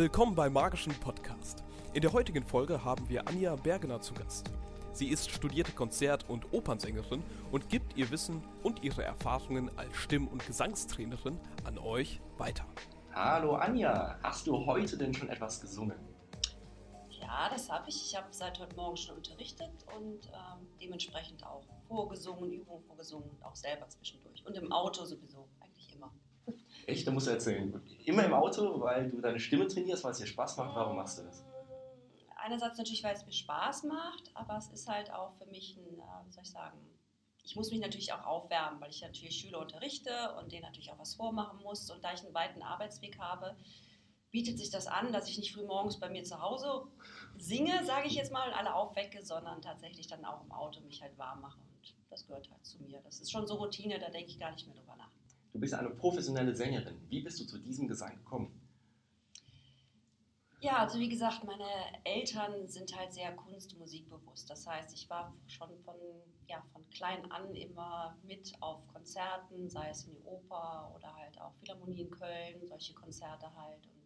Willkommen beim Magischen Podcast. In der heutigen Folge haben wir Anja Bergener zu Gast. Sie ist studierte Konzert- und Opernsängerin und gibt ihr Wissen und ihre Erfahrungen als Stimm- und Gesangstrainerin an euch weiter. Hallo Anja, hast du heute denn schon etwas gesungen? Ja, das habe ich. Ich habe seit heute Morgen schon unterrichtet und ähm, dementsprechend auch vorgesungen, Übungen vorgesungen und auch selber zwischendurch. Und im Auto sowieso. Echt? Da musst du erzählen. Immer im Auto, weil du deine Stimme trainierst, weil es dir Spaß macht. Warum machst du das? Einerseits natürlich, weil es mir Spaß macht, aber es ist halt auch für mich ein, äh, wie soll ich sagen, ich muss mich natürlich auch aufwärmen, weil ich natürlich Schüler unterrichte und denen natürlich auch was vormachen muss. Und da ich einen weiten Arbeitsweg habe, bietet sich das an, dass ich nicht früh morgens bei mir zu Hause singe, sage ich jetzt mal, und alle aufwecke, sondern tatsächlich dann auch im Auto mich halt warm mache. Und das gehört halt zu mir. Das ist schon so Routine, da denke ich gar nicht mehr drüber nach. Du bist eine professionelle Sängerin. Wie bist du zu diesem Gesang gekommen? Ja, also wie gesagt, meine Eltern sind halt sehr kunst- und musikbewusst. Das heißt, ich war schon von, ja, von klein an immer mit auf Konzerten, sei es in die Oper oder halt auch Philharmonie in Köln, solche Konzerte halt. Und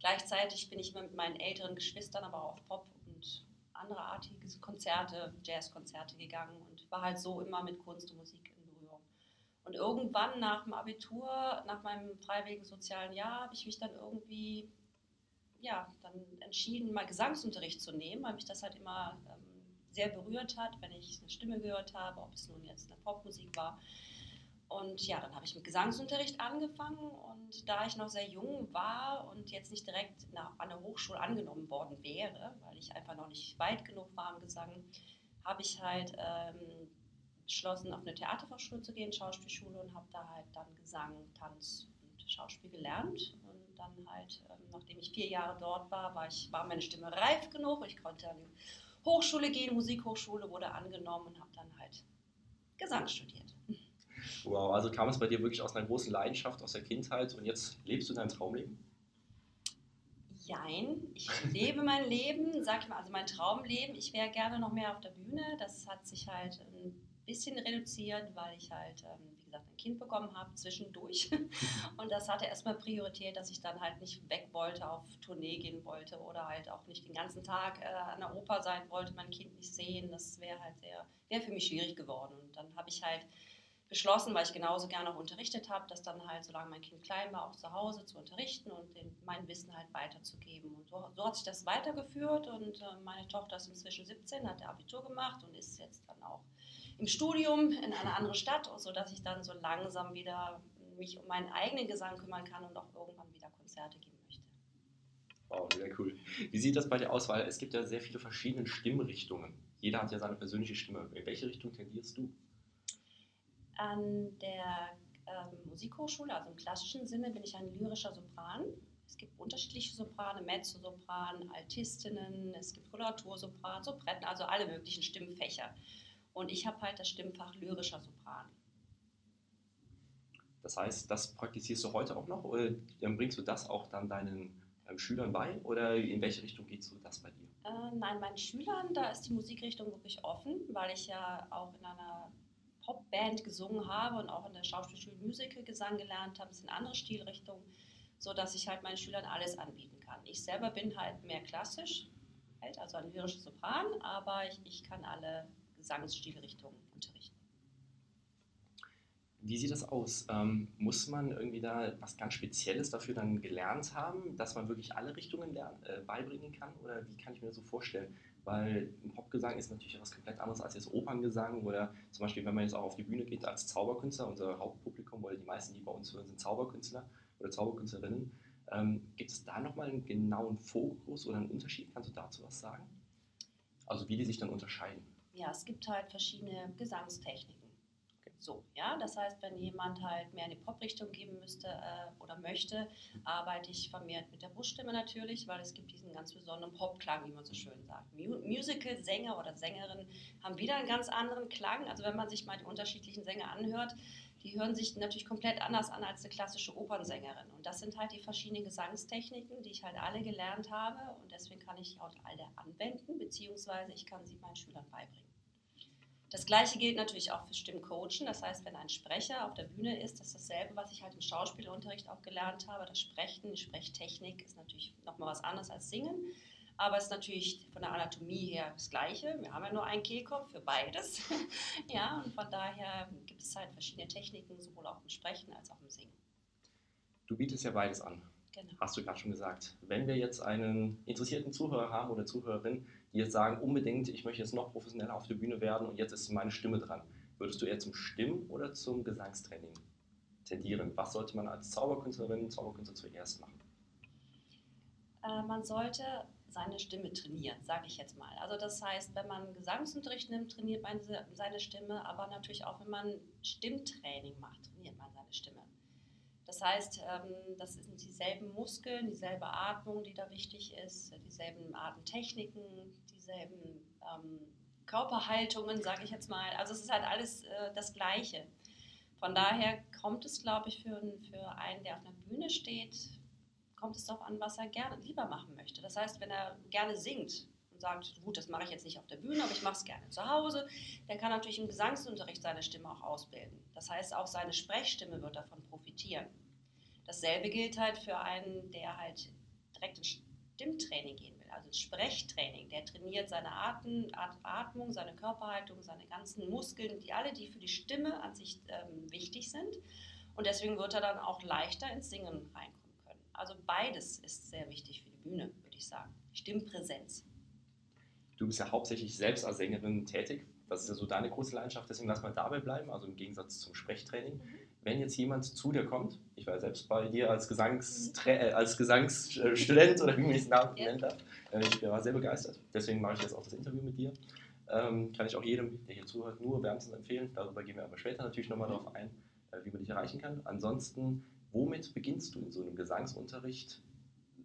gleichzeitig bin ich mit meinen älteren Geschwistern aber auch auf Pop und andere artige Konzerte, Jazzkonzerte gegangen und war halt so immer mit Kunst und Musik in. Und irgendwann nach dem Abitur, nach meinem freiwilligen sozialen Jahr, habe ich mich dann irgendwie ja, dann entschieden, mal Gesangsunterricht zu nehmen, weil mich das halt immer ähm, sehr berührt hat, wenn ich eine Stimme gehört habe, ob es nun jetzt eine Popmusik war. Und ja, dann habe ich mit Gesangsunterricht angefangen und da ich noch sehr jung war und jetzt nicht direkt an der Hochschule angenommen worden wäre, weil ich einfach noch nicht weit genug war im Gesang, habe ich halt ähm, beschlossen, auf eine Theaterfachschule zu gehen, Schauspielschule und habe da halt dann Gesang, Tanz und Schauspiel gelernt und dann halt, ähm, nachdem ich vier Jahre dort war, war, ich, war meine Stimme reif genug. Ich konnte an die Hochschule gehen, Musikhochschule wurde angenommen und habe dann halt Gesang studiert. Wow, also kam es bei dir wirklich aus einer großen Leidenschaft aus der Kindheit und jetzt lebst du dein Traumleben? Jein, ich lebe mein Leben, sag ich mal, also mein Traumleben. Ich wäre gerne noch mehr auf der Bühne. Das hat sich halt ein bisschen reduziert, weil ich halt, ähm, wie gesagt, ein Kind bekommen habe zwischendurch. Und das hatte erstmal Priorität, dass ich dann halt nicht weg wollte, auf Tournee gehen wollte oder halt auch nicht den ganzen Tag äh, an der Oper sein wollte, mein Kind nicht sehen. Das wäre halt sehr, wäre für mich schwierig geworden. Und dann habe ich halt beschlossen, weil ich genauso gerne auch unterrichtet habe, dass dann halt, solange mein Kind klein war, auch zu Hause zu unterrichten und den, mein Wissen halt weiterzugeben. Und so, so hat sich das weitergeführt und äh, meine Tochter ist inzwischen 17, hat der Abitur gemacht und ist jetzt dann auch im Studium in einer anderen Stadt, sodass ich dann so langsam wieder mich um meinen eigenen Gesang kümmern kann und auch irgendwann wieder Konzerte geben möchte. Wow, sehr cool. Wie sieht das bei dir aus? Weil es gibt ja sehr viele verschiedene Stimmrichtungen. Jeder hat ja seine persönliche Stimme. In welche Richtung tendierst du? An der ähm, Musikhochschule, also im klassischen Sinne, bin ich ein lyrischer Sopran. Es gibt unterschiedliche Soprane, Mezzosopran, Altistinnen, es gibt Koloratursopran, Sopretten, also alle möglichen Stimmfächer. Und ich habe halt das Stimmfach lyrischer Sopran. Das heißt, das praktizierst du heute auch noch oder dann bringst du das auch dann deinen Schülern bei oder in welche Richtung geht so das bei dir? Äh, nein, meinen Schülern, da ist die Musikrichtung wirklich offen, weil ich ja auch in einer Popband gesungen habe und auch in der Schauspielschule Musical Gesang gelernt habe. Es sind andere Stilrichtungen, sodass ich halt meinen Schülern alles anbieten kann. Ich selber bin halt mehr klassisch, halt, also ein lyrisches Sopran, aber ich, ich kann alle Gesangsstilrichtungen unterrichten. Wie sieht das aus? Ähm, muss man irgendwie da was ganz Spezielles dafür dann gelernt haben, dass man wirklich alle Richtungen lernen, äh, beibringen kann? Oder wie kann ich mir das so vorstellen? Weil ein Popgesang ist natürlich etwas komplett anderes als jetzt Operngesang oder zum Beispiel, wenn man jetzt auch auf die Bühne geht als Zauberkünstler, unser Hauptpublikum oder die meisten, die bei uns hören, sind Zauberkünstler oder Zauberkünstlerinnen. Ähm, gibt es da nochmal einen genauen Fokus oder einen Unterschied? Kannst du dazu was sagen? Also wie die sich dann unterscheiden? Ja, es gibt halt verschiedene Gesangstechniken. So, ja, das heißt, wenn jemand halt mehr in die Pop-Richtung geben müsste äh, oder möchte, arbeite ich vermehrt mit der Bruststimme natürlich, weil es gibt diesen ganz besonderen Popklang, wie man so schön sagt. Mu Musical-Sänger oder Sängerin haben wieder einen ganz anderen Klang. Also wenn man sich mal die unterschiedlichen Sänger anhört, die hören sich natürlich komplett anders an als eine klassische Opernsängerin. Und das sind halt die verschiedenen Gesangstechniken, die ich halt alle gelernt habe und deswegen kann ich auch alle anwenden, beziehungsweise ich kann sie meinen Schülern beibringen. Das gleiche gilt natürlich auch für Stimmcoachen. Das heißt, wenn ein Sprecher auf der Bühne ist, das ist dasselbe, was ich halt im Schauspielunterricht auch gelernt habe. Das Sprechen, die Sprechtechnik ist natürlich nochmal was anderes als Singen. Aber es ist natürlich von der Anatomie her das Gleiche. Wir haben ja nur einen Kehlkopf für beides. ja, und von daher gibt es halt verschiedene Techniken, sowohl auch im Sprechen als auch im Singen. Du bietest ja beides an. Genau. Hast du gerade schon gesagt. Wenn wir jetzt einen interessierten Zuhörer haben oder Zuhörerin, die jetzt sagen, unbedingt, ich möchte jetzt noch professioneller auf der Bühne werden und jetzt ist meine Stimme dran, würdest du eher zum Stimm- oder zum Gesangstraining tendieren? Was sollte man als Zauberkünstlerin, Zauberkünstler zuerst machen? Äh, man sollte seine Stimme trainieren, sage ich jetzt mal. Also das heißt, wenn man Gesangsunterricht nimmt, trainiert man seine Stimme, aber natürlich auch, wenn man Stimmtraining macht, trainiert man seine Stimme. Das heißt, ähm, das sind dieselben Muskeln, dieselbe Atmung, die da wichtig ist, dieselben Atemtechniken, dieselben ähm, Körperhaltungen, sage ich jetzt mal. Also es ist halt alles äh, das Gleiche. Von daher kommt es, glaube ich, für, für einen, der auf einer Bühne steht, kommt es darauf an, was er gerne lieber machen möchte. Das heißt, wenn er gerne singt und sagt, gut, das mache ich jetzt nicht auf der Bühne, aber ich mache es gerne zu Hause, der kann natürlich im Gesangsunterricht seine Stimme auch ausbilden. Das heißt, auch seine Sprechstimme wird davon profitieren. Dasselbe gilt halt für einen, der halt direkt ins Stimmtraining gehen will, also ins Sprechtraining. Der trainiert seine Atem, Atmung, seine Körperhaltung, seine ganzen Muskeln, die alle, die für die Stimme an sich ähm, wichtig sind. Und deswegen wird er dann auch leichter ins Singen reinkommen. Also beides ist sehr wichtig für die Bühne, würde ich sagen. Stimmpräsenz. Du bist ja hauptsächlich selbst als Sängerin tätig. Das ist ja so deine große Leidenschaft, deswegen lass mal dabei bleiben, also im Gegensatz zum Sprechtraining. Mhm wenn jetzt jemand zu dir kommt, ich war selbst bei dir als, Gesangstra äh, als Gesangsstudent oder wie man es Namen nennen darf, äh, ich war sehr begeistert. Deswegen mache ich jetzt auch das Interview mit dir. Ähm, kann ich auch jedem, der hier zuhört, nur wärmstens empfehlen. Darüber gehen wir aber später natürlich nochmal mhm. darauf ein, äh, wie man dich erreichen kann. Ansonsten, womit beginnst du in so einem Gesangsunterricht?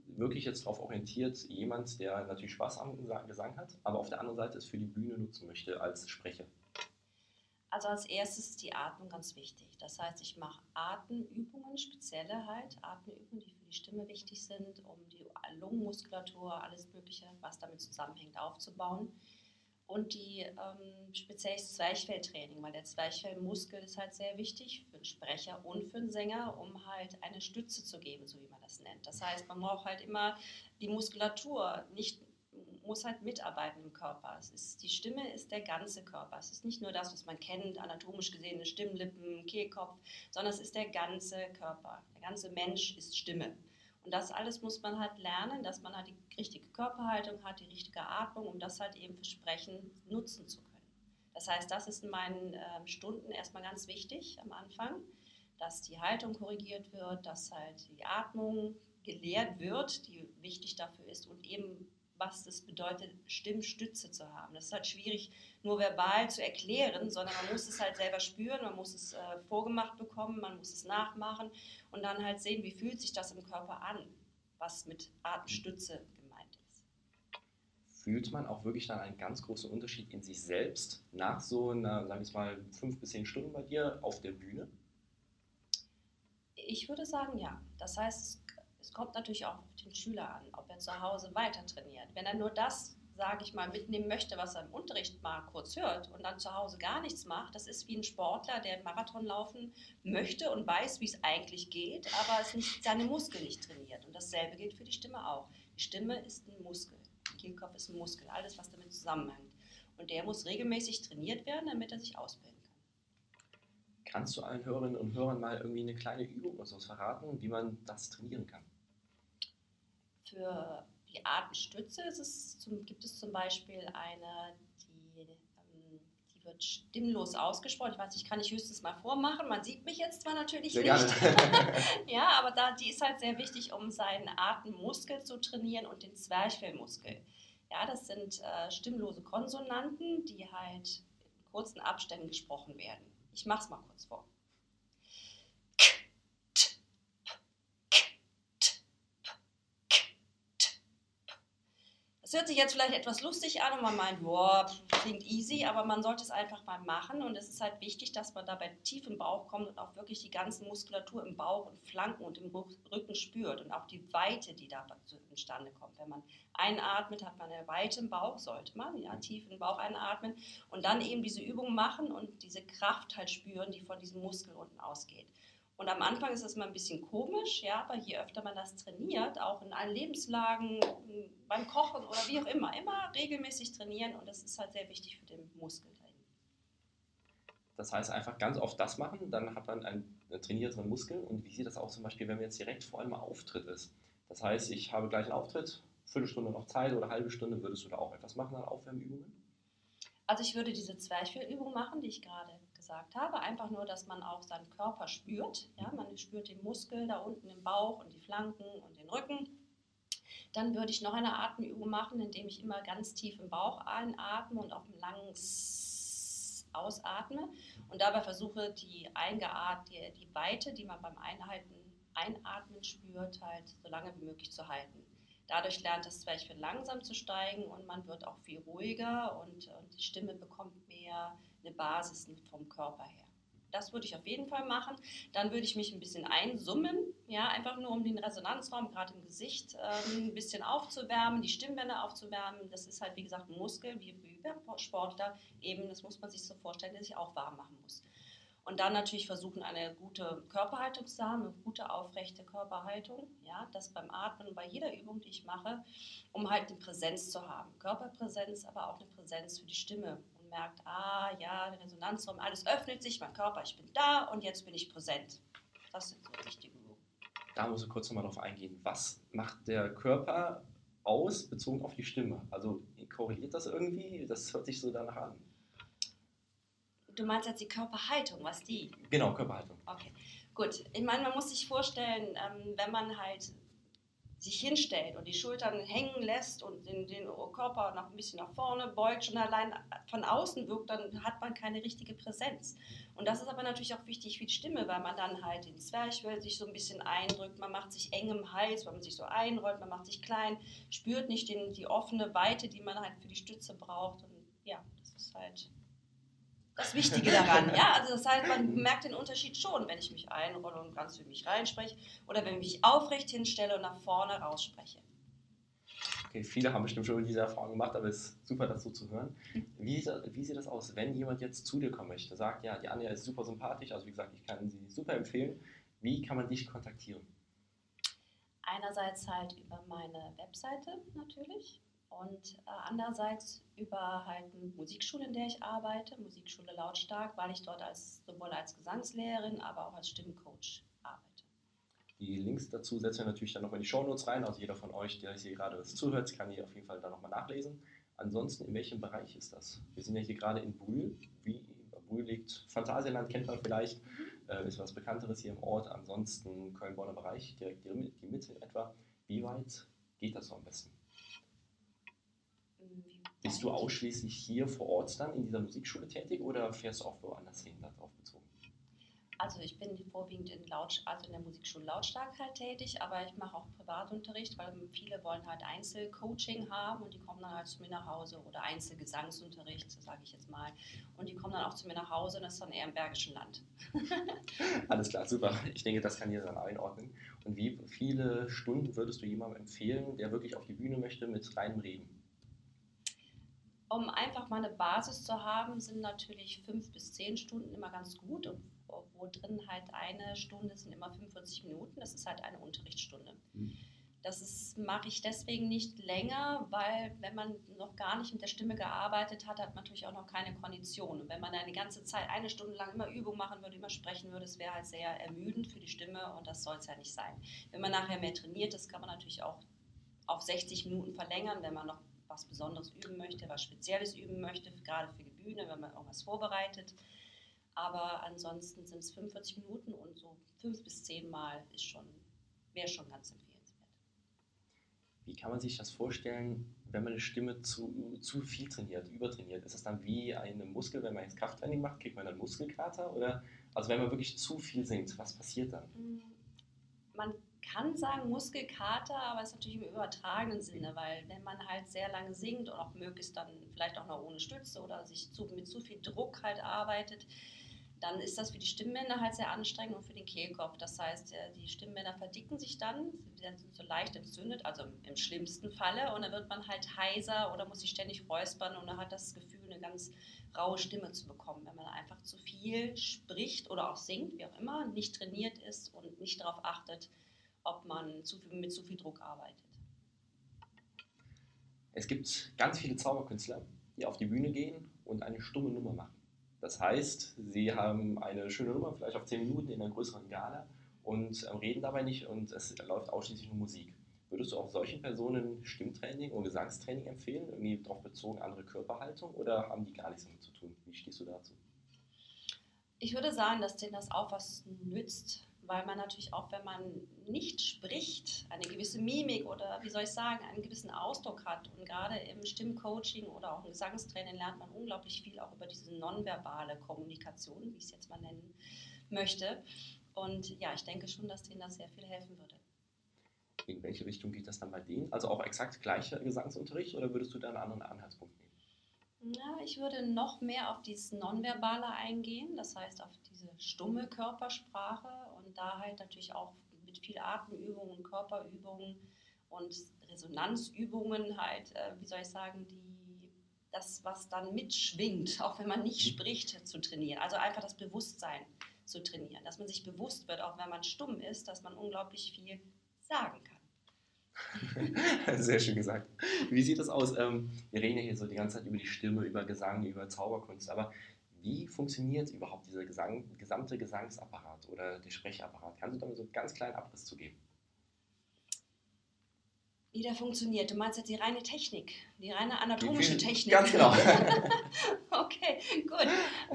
Wirklich jetzt darauf orientiert, jemand, der natürlich Spaß am Gesang hat, aber auf der anderen Seite es für die Bühne nutzen möchte als Sprecher. Also als erstes ist die Atmung ganz wichtig. Das heißt, ich mache Atemübungen, spezielle halt, Atemübungen, die für die Stimme wichtig sind, um die Lungenmuskulatur, alles Mögliche, was damit zusammenhängt, aufzubauen. Und die ähm, speziell Zwerchfelltraining, weil der Zwerchfellmuskel ist halt sehr wichtig für einen Sprecher und für einen Sänger, um halt eine Stütze zu geben, so wie man das nennt. Das heißt, man braucht halt immer die Muskulatur, nicht muss halt mitarbeiten im Körper. Ist, die Stimme ist der ganze Körper. Es ist nicht nur das, was man kennt, anatomisch gesehen, Stimmlippen, Kehlkopf, sondern es ist der ganze Körper. Der ganze Mensch ist Stimme. Und das alles muss man halt lernen, dass man halt die richtige Körperhaltung hat, die richtige Atmung, um das halt eben für Sprechen nutzen zu können. Das heißt, das ist in meinen äh, Stunden erstmal ganz wichtig am Anfang, dass die Haltung korrigiert wird, dass halt die Atmung gelehrt wird, die wichtig dafür ist und eben was das bedeutet, Stimmstütze zu haben. Das ist halt schwierig, nur verbal zu erklären, sondern man muss es halt selber spüren, man muss es äh, vorgemacht bekommen, man muss es nachmachen und dann halt sehen, wie fühlt sich das im Körper an, was mit Atemstütze gemeint ist. Fühlt man auch wirklich dann einen ganz großen Unterschied in sich selbst nach so einer, sagen wir mal, fünf bis zehn Stunden bei dir auf der Bühne? Ich würde sagen, ja. Das heißt, es kommt natürlich auch auf den Schüler an, ob er zu Hause weiter trainiert. Wenn er nur das, sage ich mal, mitnehmen möchte, was er im Unterricht mal kurz hört und dann zu Hause gar nichts macht, das ist wie ein Sportler, der einen Marathon laufen möchte und weiß, wie es eigentlich geht, aber es nicht, seine Muskeln nicht trainiert. Und dasselbe gilt für die Stimme auch. Die Stimme ist ein Muskel. Der Kehlkopf ist ein Muskel, alles, was damit zusammenhängt. Und der muss regelmäßig trainiert werden, damit er sich ausbilden kann. Kannst du allen Hörerinnen und Hörern mal irgendwie eine kleine Übung oder sowas verraten, wie man das trainieren kann? Für die Atemstütze es zum, gibt es zum Beispiel eine, die, ähm, die wird stimmlos ausgesprochen. Ich weiß, ich kann ich höchstens mal vormachen. Man sieht mich jetzt zwar natürlich sehr nicht. ja, aber da, die ist halt sehr wichtig, um seinen Atemmuskel zu trainieren und den Zwerchfellmuskel. Ja, das sind äh, stimmlose Konsonanten, die halt in kurzen Abständen gesprochen werden. Ich mache es mal kurz vor. Es hört sich jetzt vielleicht etwas lustig an und man meint, boah, klingt easy, aber man sollte es einfach mal machen und es ist halt wichtig, dass man dabei tief im Bauch kommt und auch wirklich die ganze Muskulatur im Bauch und Flanken und im Rücken spürt und auch die Weite, die da zustande kommt. Wenn man einatmet, hat man eine Weite im Bauch, sollte man, ja, tief in den Bauch einatmen und dann eben diese Übung machen und diese Kraft halt spüren, die von diesem Muskel unten ausgeht. Und am Anfang ist das mal ein bisschen komisch, ja, aber je öfter man das trainiert, auch in allen Lebenslagen, beim Kochen oder wie auch immer, immer regelmäßig trainieren und das ist halt sehr wichtig für den Muskel dahin. Das heißt einfach ganz oft das machen, dann hat man einen trainierteren Muskel und wie sieht das auch zum Beispiel, wenn man jetzt direkt vor allem Auftritt ist? Das heißt, ich habe gleich einen Auftritt, Viertelstunde noch Zeit oder halbe Stunde, würdest du da auch etwas machen an Aufwärmübungen? Also ich würde diese Zwerchfellübung machen, die ich gerade gesagt habe. Einfach nur, dass man auch seinen Körper spürt. Ja? Man spürt den Muskel da unten im Bauch und die Flanken und den Rücken. Dann würde ich noch eine Atemübung machen, indem ich immer ganz tief im Bauch einatme und auch ein langes ausatme und dabei versuche, die, eingeat die, die Weite, die man beim Einhalten, Einatmen spürt, halt so lange wie möglich zu halten. Dadurch lernt das Zwerchfell langsam zu steigen und man wird auch viel ruhiger und, und die Stimme bekommt mehr eine Basis vom Körper her. Das würde ich auf jeden Fall machen. Dann würde ich mich ein bisschen einsummen, ja, einfach nur um den Resonanzraum, gerade im Gesicht, äh, ein bisschen aufzuwärmen, die Stimmbänder aufzuwärmen. Das ist halt, wie gesagt, ein Muskel, wie Sportler eben, das muss man sich so vorstellen, der sich auch warm machen muss. Und dann natürlich versuchen, eine gute Körperhaltung zu haben, eine gute aufrechte Körperhaltung. Ja, das beim Atmen, bei jeder Übung, die ich mache, um halt eine Präsenz zu haben. Körperpräsenz, aber auch eine Präsenz für die Stimme merkt, ah ja, der Resonanzraum, alles öffnet sich, mein Körper, ich bin da und jetzt bin ich präsent. Das sind so wichtige Übungen. Da muss ich kurz nochmal drauf eingehen. Was macht der Körper aus, bezogen auf die Stimme? Also korreliert das irgendwie? Das hört sich so danach an. Du meinst jetzt die Körperhaltung, was die? Genau, Körperhaltung. Okay, gut. Ich meine, man muss sich vorstellen, ähm, wenn man halt sich hinstellt und die Schultern hängen lässt und den, den Körper noch ein bisschen nach vorne beugt, schon allein von außen wirkt, dann hat man keine richtige Präsenz. Und das ist aber natürlich auch wichtig für die Stimme, weil man dann halt den Zwerchfell sich so ein bisschen eindrückt, man macht sich eng im Hals, weil man sich so einrollt, man macht sich klein, spürt nicht den, die offene Weite, die man halt für die Stütze braucht. Und ja, das ist halt das Wichtige daran. Ja, also das heißt, man merkt den Unterschied schon, wenn ich mich einrolle und ganz für mich reinspreche oder wenn ich mich aufrecht hinstelle und nach vorne rausspreche. Okay, viele haben bestimmt schon diese Erfahrung gemacht, aber es ist super, das so zu hören. Wie, wie sieht das aus, wenn jemand jetzt zu dir kommen möchte, sagt, ja, die Anja ist super sympathisch, also wie gesagt, ich kann sie super empfehlen. Wie kann man dich kontaktieren? Einerseits halt über meine Webseite natürlich und äh, andererseits über halt eine Musikschule, in der ich arbeite, Musikschule Lautstark, weil ich dort als, sowohl als Gesangslehrerin, aber auch als Stimmcoach arbeite. Die Links dazu setzen wir natürlich dann noch in die Shownotes rein. Also jeder von euch, der hier gerade was zuhört, kann hier auf jeden Fall da nochmal nachlesen. Ansonsten, in welchem Bereich ist das? Wir sind ja hier gerade in Brühl. Wie, Brühl liegt, Phantasialand kennt man vielleicht, mhm. äh, ist was Bekannteres hier im Ort. Ansonsten Köln-Bonner Bereich, direkt die, die Mitte etwa. Wie weit geht das so am besten? Bist du ausschließlich hier vor Ort dann in dieser Musikschule tätig oder fährst du auch woanders hin, darauf bezogen? Also ich bin vorwiegend in, Laut, also in der Musikschule Lautstark halt tätig, aber ich mache auch Privatunterricht, weil viele wollen halt Einzelcoaching haben und die kommen dann halt zu mir nach Hause oder Einzelgesangsunterricht, so sage ich jetzt mal. Und die kommen dann auch zu mir nach Hause und das ist dann eher im Bergischen Land. Alles klar, super. Ich denke, das kann jeder dann einordnen. Und wie viele Stunden würdest du jemandem empfehlen, der wirklich auf die Bühne möchte mit reinem Reden? Um einfach mal eine Basis zu haben, sind natürlich fünf bis zehn Stunden immer ganz gut. Und wo drin halt eine Stunde sind immer 45 Minuten. Das ist halt eine Unterrichtsstunde. Mhm. Das mache ich deswegen nicht länger, weil wenn man noch gar nicht mit der Stimme gearbeitet hat, hat man natürlich auch noch keine Kondition. Und wenn man dann die ganze Zeit eine Stunde lang immer Übung machen würde, immer sprechen würde, das wäre halt sehr ermüdend für die Stimme und das soll es ja nicht sein. Wenn man nachher mehr trainiert, das kann man natürlich auch auf 60 Minuten verlängern, wenn man noch was Besonderes üben möchte, was Spezielles üben möchte, gerade für die Bühne, wenn man irgendwas vorbereitet. Aber ansonsten sind es 45 Minuten und so fünf bis zehn Mal ist schon, wäre schon ganz empfehlenswert. Wie kann man sich das vorstellen, wenn man eine Stimme zu, zu viel trainiert, übertrainiert? Ist das dann wie eine Muskel, wenn man jetzt Krafttraining macht, kriegt man dann Muskelkater? Oder also wenn man wirklich zu viel singt, was passiert dann? Man kann sagen Muskelkater, aber es ist natürlich im übertragenen Sinne, weil wenn man halt sehr lange singt und auch möglichst dann vielleicht auch noch ohne Stütze oder sich zu, mit zu viel Druck halt arbeitet, dann ist das für die Stimmbänder halt sehr anstrengend und für den Kehlkopf. Das heißt, äh, die Stimmbänder verdicken sich dann, sind so leicht entzündet, also im schlimmsten Falle, und dann wird man halt heiser oder muss sich ständig räuspern und dann hat das Gefühl, eine ganz raue Stimme zu bekommen, wenn man einfach zu viel spricht oder auch singt, wie auch immer, nicht trainiert ist und nicht darauf achtet, ob man zu viel, mit zu viel Druck arbeitet. Es gibt ganz viele Zauberkünstler, die auf die Bühne gehen und eine stumme Nummer machen. Das heißt, sie haben eine schöne Nummer, vielleicht auf 10 Minuten in einer größeren Gala und äh, reden dabei nicht und es läuft ausschließlich nur Musik. Würdest du auch solchen Personen Stimmtraining und Gesangstraining empfehlen, irgendwie darauf bezogen andere Körperhaltung oder haben die gar nichts damit zu tun? Wie stehst du dazu? Ich würde sagen, dass denen das auch was nützt, weil man natürlich auch, wenn man nicht spricht, eine gewisse Mimik oder wie soll ich sagen, einen gewissen Ausdruck hat. Und gerade im Stimmcoaching oder auch im Gesangstraining lernt man unglaublich viel auch über diese nonverbale Kommunikation, wie ich es jetzt mal nennen möchte. Und ja, ich denke schon, dass denen das sehr viel helfen würde. In welche Richtung geht das dann bei denen? Also auch exakt gleicher Gesangsunterricht oder würdest du da einen anderen Anhaltspunkt nehmen? Ja, ich würde noch mehr auf dieses Nonverbale eingehen, das heißt auf diese stumme Körpersprache und da halt natürlich auch mit viel Atemübungen, Körperübungen und Resonanzübungen halt, äh, wie soll ich sagen, die, das, was dann mitschwingt, auch wenn man nicht mhm. spricht, zu trainieren. Also einfach das Bewusstsein zu trainieren, dass man sich bewusst wird, auch wenn man stumm ist, dass man unglaublich viel sagen kann. Sehr schön gesagt. Wie sieht das aus? Ähm, wir reden ja hier so die ganze Zeit über die Stimme, über Gesang, über Zauberkunst, aber wie funktioniert überhaupt dieser Gesang, gesamte Gesangsapparat oder der Sprechapparat? Kannst du da mal so einen ganz kleinen Abriss zu geben? Wie der funktioniert? Du meinst jetzt die reine Technik, die reine anatomische Technik? Ganz genau. okay, gut.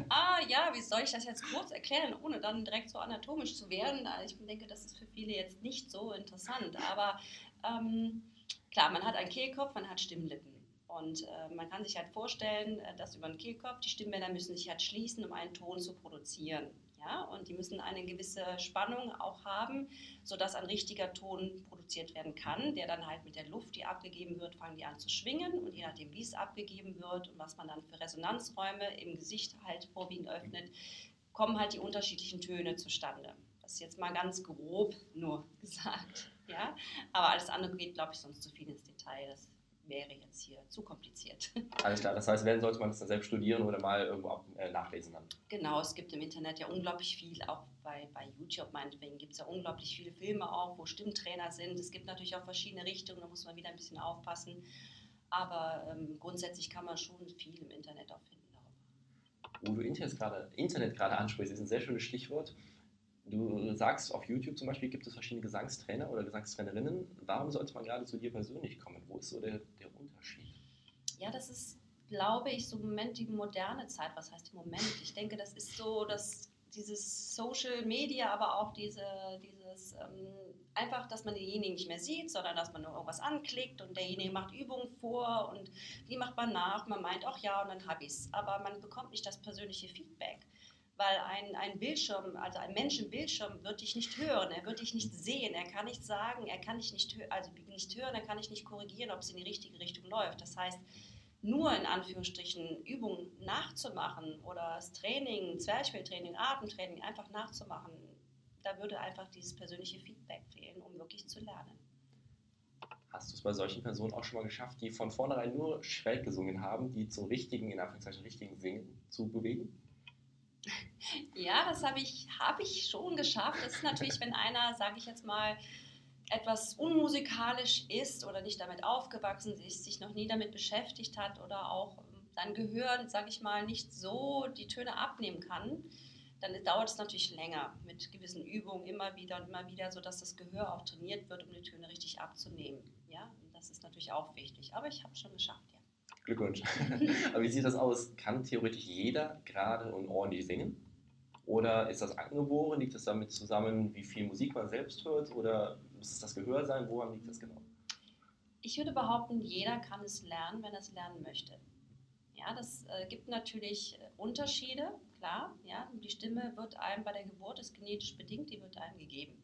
Ah ja, wie soll ich das jetzt kurz erklären, ohne dann direkt so anatomisch zu werden? Ich denke, das ist für viele jetzt nicht so interessant, aber ähm, klar, man hat einen Kehlkopf, man hat Stimmlippen. Und äh, man kann sich halt vorstellen, äh, dass über den Kehlkopf die Stimmbänder müssen sich halt schließen, um einen Ton zu produzieren. Ja? Und die müssen eine gewisse Spannung auch haben, sodass ein richtiger Ton produziert werden kann, der dann halt mit der Luft, die abgegeben wird, fangen die an zu schwingen. Und je nachdem, wie es abgegeben wird und was man dann für Resonanzräume im Gesicht halt vorwiegend öffnet, kommen halt die unterschiedlichen Töne zustande. Das ist jetzt mal ganz grob nur gesagt. Ja? Aber alles andere geht, glaube ich, sonst zu viel ins Detail. Das wäre jetzt hier zu kompliziert. Alles klar, das heißt, wenn sollte man das dann selbst studieren oder mal irgendwo ab, äh, nachlesen dann? Genau, es gibt im Internet ja unglaublich viel, auch bei, bei YouTube meinetwegen gibt es ja unglaublich viele Filme auch, wo Stimmtrainer sind. Es gibt natürlich auch verschiedene Richtungen, da muss man wieder ein bisschen aufpassen. Aber ähm, grundsätzlich kann man schon viel im Internet auch finden darüber. Wo du Internet gerade, Internet gerade ansprichst, ist ein sehr schönes Stichwort. Du sagst, auf YouTube zum Beispiel gibt es verschiedene Gesangstrainer oder Gesangstrainerinnen. Warum sollte man gerade zu dir persönlich kommen? Wo ist so der, der Unterschied? Ja, das ist, glaube ich, so im Moment die moderne Zeit. Was heißt im Moment? Ich denke, das ist so, dass dieses Social Media, aber auch diese, dieses ähm, einfach, dass man denjenigen nicht mehr sieht, sondern dass man nur irgendwas anklickt und derjenige macht Übungen vor und die macht man nach. Man meint, ach ja, und dann habe ich es. Aber man bekommt nicht das persönliche Feedback weil ein, ein Bildschirm, also ein Mensch im Bildschirm wird dich nicht hören, er wird dich nicht sehen, er kann nicht sagen, er kann dich nicht, also nicht hören, er kann dich nicht korrigieren, ob es in die richtige Richtung läuft. Das heißt, nur in Anführungsstrichen Übungen nachzumachen oder das Training, Zwerchfelltraining, Atemtraining einfach nachzumachen, da würde einfach dieses persönliche Feedback fehlen, um wirklich zu lernen. Hast du es bei solchen Personen auch schon mal geschafft, die von vornherein nur schräg gesungen haben, die zum richtigen, in Anführungszeichen richtigen Singen zu bewegen? Ja, das habe ich, hab ich schon geschafft. Das ist natürlich, wenn einer, sage ich jetzt mal, etwas unmusikalisch ist oder nicht damit aufgewachsen ist, sich noch nie damit beschäftigt hat oder auch sein Gehör, sage ich mal, nicht so die Töne abnehmen kann, dann dauert es natürlich länger mit gewissen Übungen immer wieder und immer wieder, sodass das Gehör auch trainiert wird, um die Töne richtig abzunehmen. Ja, und das ist natürlich auch wichtig. Aber ich habe es schon geschafft, ja. Glückwunsch. Aber wie sieht das aus? Kann theoretisch jeder gerade und ordentlich singen? Oder ist das angeboren? Liegt das damit zusammen, wie viel Musik man selbst hört? Oder muss es das Gehör sein? Woran liegt das genau? Ich würde behaupten, jeder kann es lernen, wenn er es lernen möchte. Ja, das äh, gibt natürlich äh, Unterschiede, klar. Ja, die Stimme wird einem bei der Geburt ist genetisch bedingt, die wird einem gegeben.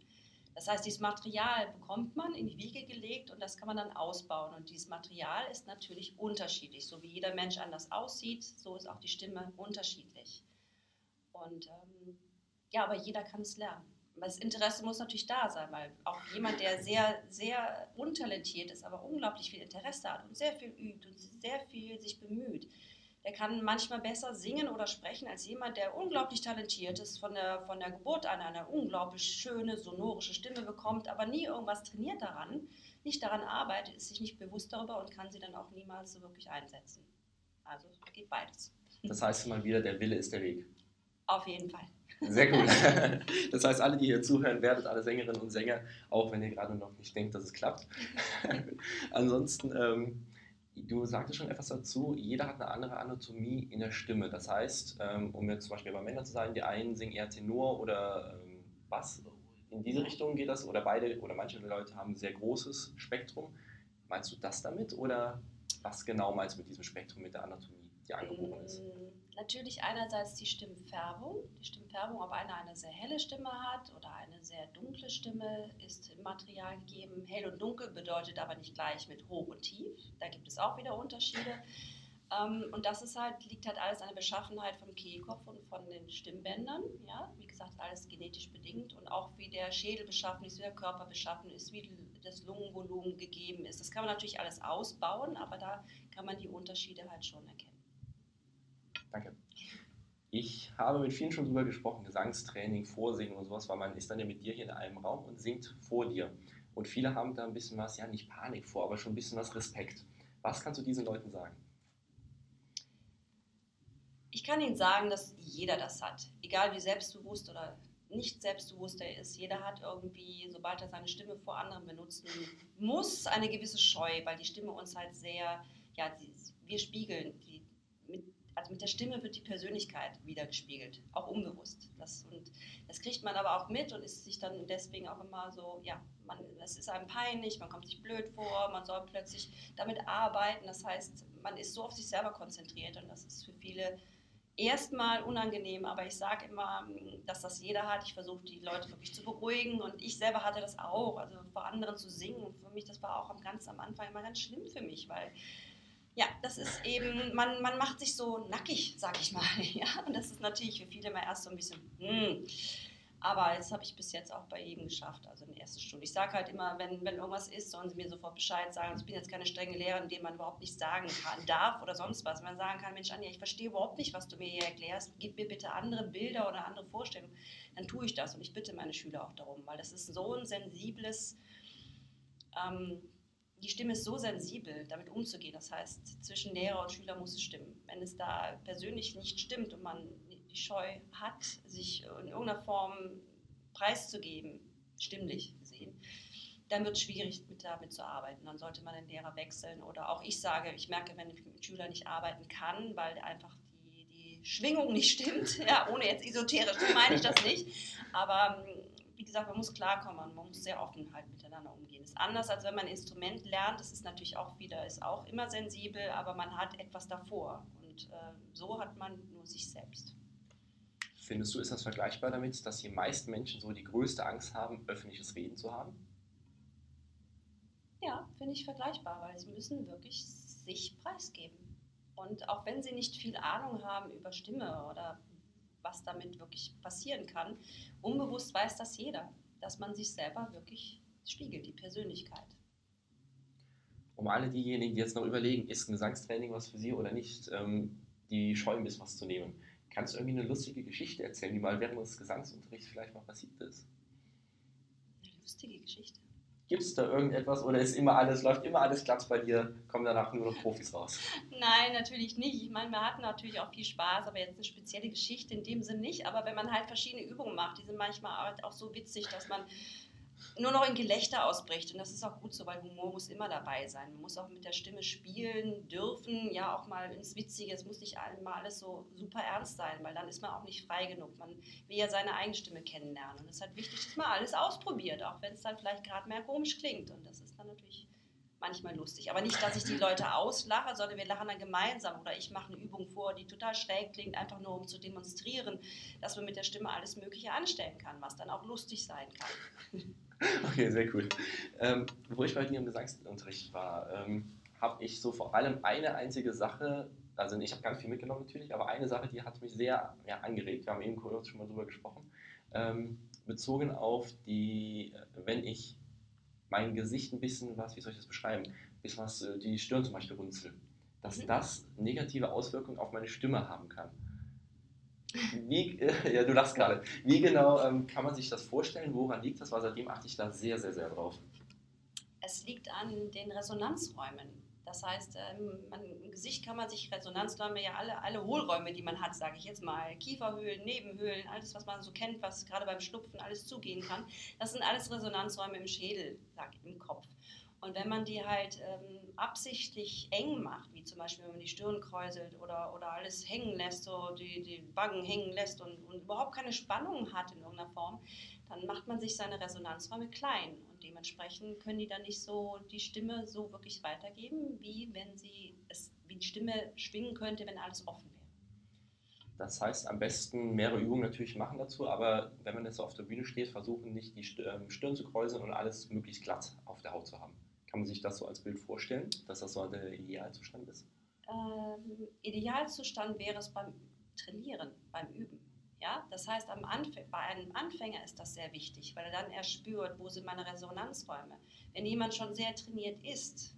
Das heißt, dieses Material bekommt man in die Wiege gelegt und das kann man dann ausbauen. Und dieses Material ist natürlich unterschiedlich. So wie jeder Mensch anders aussieht, so ist auch die Stimme unterschiedlich. Und ähm, ja, aber jeder kann es lernen. Das Interesse muss natürlich da sein, weil auch jemand, der sehr, sehr untalentiert ist, aber unglaublich viel Interesse hat und sehr viel übt und sehr viel sich bemüht, der kann manchmal besser singen oder sprechen als jemand, der unglaublich talentiert ist, von der, von der Geburt an eine unglaublich schöne, sonorische Stimme bekommt, aber nie irgendwas trainiert daran, nicht daran arbeitet, ist sich nicht bewusst darüber und kann sie dann auch niemals so wirklich einsetzen. Also geht beides. Das heißt mal wieder, der Wille ist der Weg. Auf jeden Fall. Sehr gut. Das heißt, alle, die hier zuhören, werdet alle Sängerinnen und Sänger, auch wenn ihr gerade noch nicht denkt, dass es klappt. Ansonsten ähm, Du sagtest schon etwas dazu, jeder hat eine andere Anatomie in der Stimme. Das heißt, ähm, um jetzt zum Beispiel bei Männern zu sein, die einen singen eher Tenor oder ähm, Bass, in diese Richtung geht das, oder beide, oder manche Leute haben ein sehr großes Spektrum. Meinst du das damit oder was genau meinst du mit diesem Spektrum, mit der Anatomie, die angeboren ist? Natürlich einerseits die Stimmfärbung. Die Stimmfärbung, ob einer eine sehr helle Stimme hat oder eine sehr dunkle Stimme, ist im Material gegeben. Hell und dunkel bedeutet aber nicht gleich mit hoch und tief. Da gibt es auch wieder Unterschiede. Ähm, und das ist halt, liegt halt alles an der Beschaffenheit vom Kehlkopf und von den Stimmbändern. Ja? Wie gesagt, alles genetisch bedingt und auch wie der Schädel beschaffen ist, wie der Körper beschaffen ist, wie das Lungenvolumen gegeben ist. Das kann man natürlich alles ausbauen, aber da kann man die Unterschiede halt schon erkennen. Danke. Ich habe mit vielen schon drüber gesprochen, Gesangstraining, Vorsingen und sowas, weil man ist dann ja mit dir hier in einem Raum und singt vor dir. Und viele haben da ein bisschen was, ja nicht Panik vor, aber schon ein bisschen was Respekt. Was kannst du diesen Leuten sagen? Ich kann Ihnen sagen, dass jeder das hat. Egal wie selbstbewusst oder nicht selbstbewusst er ist. Jeder hat irgendwie, sobald er seine Stimme vor anderen benutzen muss, eine gewisse Scheu, weil die Stimme uns halt sehr, ja, wir spiegeln die also mit der Stimme wird die Persönlichkeit wiedergespiegelt, auch unbewusst. Das, und das kriegt man aber auch mit und ist sich dann deswegen auch immer so, ja, man, das ist einem peinlich, man kommt sich blöd vor, man soll plötzlich damit arbeiten. Das heißt, man ist so auf sich selber konzentriert und das ist für viele erstmal unangenehm, aber ich sage immer, dass das jeder hat. Ich versuche die Leute wirklich zu beruhigen und ich selber hatte das auch, also vor anderen zu singen. Für mich, das war auch ganz am Anfang immer ganz schlimm für mich, weil ja, das ist eben, man, man macht sich so nackig, sag ich mal. Ja? Und das ist natürlich für viele mal erst so ein bisschen, hm. Aber das habe ich bis jetzt auch bei jedem geschafft, also in der ersten Stunde. Ich sage halt immer, wenn, wenn irgendwas ist, sollen sie mir sofort Bescheid sagen. Ich bin jetzt keine strenge Lehrerin, dem man überhaupt nicht sagen kann, darf oder sonst was. Man sagen kann, Mensch, Anja, ich verstehe überhaupt nicht, was du mir hier erklärst. Gib mir bitte andere Bilder oder andere Vorstellungen. Dann tue ich das und ich bitte meine Schüler auch darum, weil das ist so ein sensibles ähm, die Stimme ist so sensibel, damit umzugehen. Das heißt, zwischen Lehrer und Schüler muss es stimmen. Wenn es da persönlich nicht stimmt und man die Scheu hat, sich in irgendeiner Form preiszugeben, stimmlich gesehen, dann wird es schwierig, mit, damit zu arbeiten. Dann sollte man den Lehrer wechseln. Oder auch ich sage, ich merke, wenn ich mit Schülern nicht arbeiten kann, weil einfach die, die Schwingung nicht stimmt. Ja, ohne jetzt esoterisch, so meine ich das nicht. Aber wie gesagt, man muss klarkommen, man muss sehr offen halt miteinander umgehen. Das ist anders, als wenn man ein Instrument lernt. Das ist natürlich auch wieder, ist auch immer sensibel, aber man hat etwas davor. Und äh, so hat man nur sich selbst. Findest du, ist das vergleichbar damit, dass die meisten Menschen so die größte Angst haben, öffentliches Reden zu haben? Ja, finde ich vergleichbar, weil sie müssen wirklich sich preisgeben. Und auch wenn sie nicht viel Ahnung haben über Stimme oder was damit wirklich passieren kann. Unbewusst weiß das jeder, dass man sich selber wirklich spiegelt, die Persönlichkeit. Um alle diejenigen, die jetzt noch überlegen, ist ein Gesangstraining was für sie oder nicht, ähm, die scheuen bis was zu nehmen. Kannst du irgendwie eine lustige Geschichte erzählen, die mal während des Gesangsunterrichts vielleicht mal passiert ist? Eine lustige Geschichte. Gibt es da irgendetwas oder ist immer alles, läuft immer alles glatt bei dir, kommen danach nur noch Profis raus? Nein, natürlich nicht. Ich meine, wir hatten natürlich auch viel Spaß, aber jetzt eine spezielle Geschichte in dem Sinn nicht. Aber wenn man halt verschiedene Übungen macht, die sind manchmal halt auch so witzig, dass man nur noch in Gelächter ausbricht. Und das ist auch gut so, weil Humor muss immer dabei sein. Man muss auch mit der Stimme spielen dürfen, ja auch mal ins Witzige. Es muss nicht immer alles so super ernst sein, weil dann ist man auch nicht frei genug. Man will ja seine eigene Stimme kennenlernen. Und es ist halt wichtig, dass man alles ausprobiert, auch wenn es dann vielleicht gerade mehr komisch klingt. Und das ist dann natürlich manchmal lustig. Aber nicht, dass ich die Leute auslache, sondern wir lachen dann gemeinsam. Oder ich mache eine Übung vor, die total schräg klingt, einfach nur um zu demonstrieren, dass man mit der Stimme alles Mögliche anstellen kann, was dann auch lustig sein kann. Okay, sehr cool. Ähm, wo ich bei dir im Gesangsunterricht war, ähm, habe ich so vor allem eine einzige Sache, also ich habe ganz viel mitgenommen natürlich, aber eine Sache, die hat mich sehr ja, angeregt. Wir haben eben kurz schon mal drüber gesprochen. Ähm, bezogen auf die, wenn ich mein Gesicht ein bisschen was, wie soll ich das beschreiben, ein bisschen was, äh, die Stirn zum Beispiel runzel, dass mhm. das negative Auswirkungen auf meine Stimme haben kann. Wie, ja, du lachst gerade. Wie genau ähm, kann man sich das vorstellen? Woran liegt das? Weil seitdem achte ich da sehr, sehr, sehr drauf. Es liegt an den Resonanzräumen. Das heißt, ähm, man, im Gesicht kann man sich Resonanzräume, ja alle, alle Hohlräume, die man hat, sage ich jetzt mal, Kieferhöhlen, Nebenhöhlen, alles, was man so kennt, was gerade beim Schnupfen alles zugehen kann, das sind alles Resonanzräume im Schädel, sag im Kopf. Und wenn man die halt ähm, absichtlich eng macht, wie zum Beispiel wenn man die Stirn kräuselt oder, oder alles hängen lässt, so die, die Wangen hängen lässt und, und überhaupt keine Spannung hat in irgendeiner Form, dann macht man sich seine Resonanzräume klein. Und dementsprechend können die dann nicht so die Stimme so wirklich weitergeben, wie wenn sie es, wie die Stimme schwingen könnte, wenn alles offen wäre. Das heißt, am besten mehrere Übungen natürlich machen dazu, aber wenn man jetzt so auf der Bühne steht, versuchen nicht die ähm, Stirn zu kräuseln und alles möglichst glatt auf der Haut zu haben. Kann man sich das so als Bild vorstellen, dass das so der Idealzustand ist? Ähm, Idealzustand wäre es beim Trainieren, beim Üben. Ja, das heißt, bei einem Anfänger ist das sehr wichtig, weil er dann erst spürt, wo sind meine Resonanzräume. Wenn jemand schon sehr trainiert ist,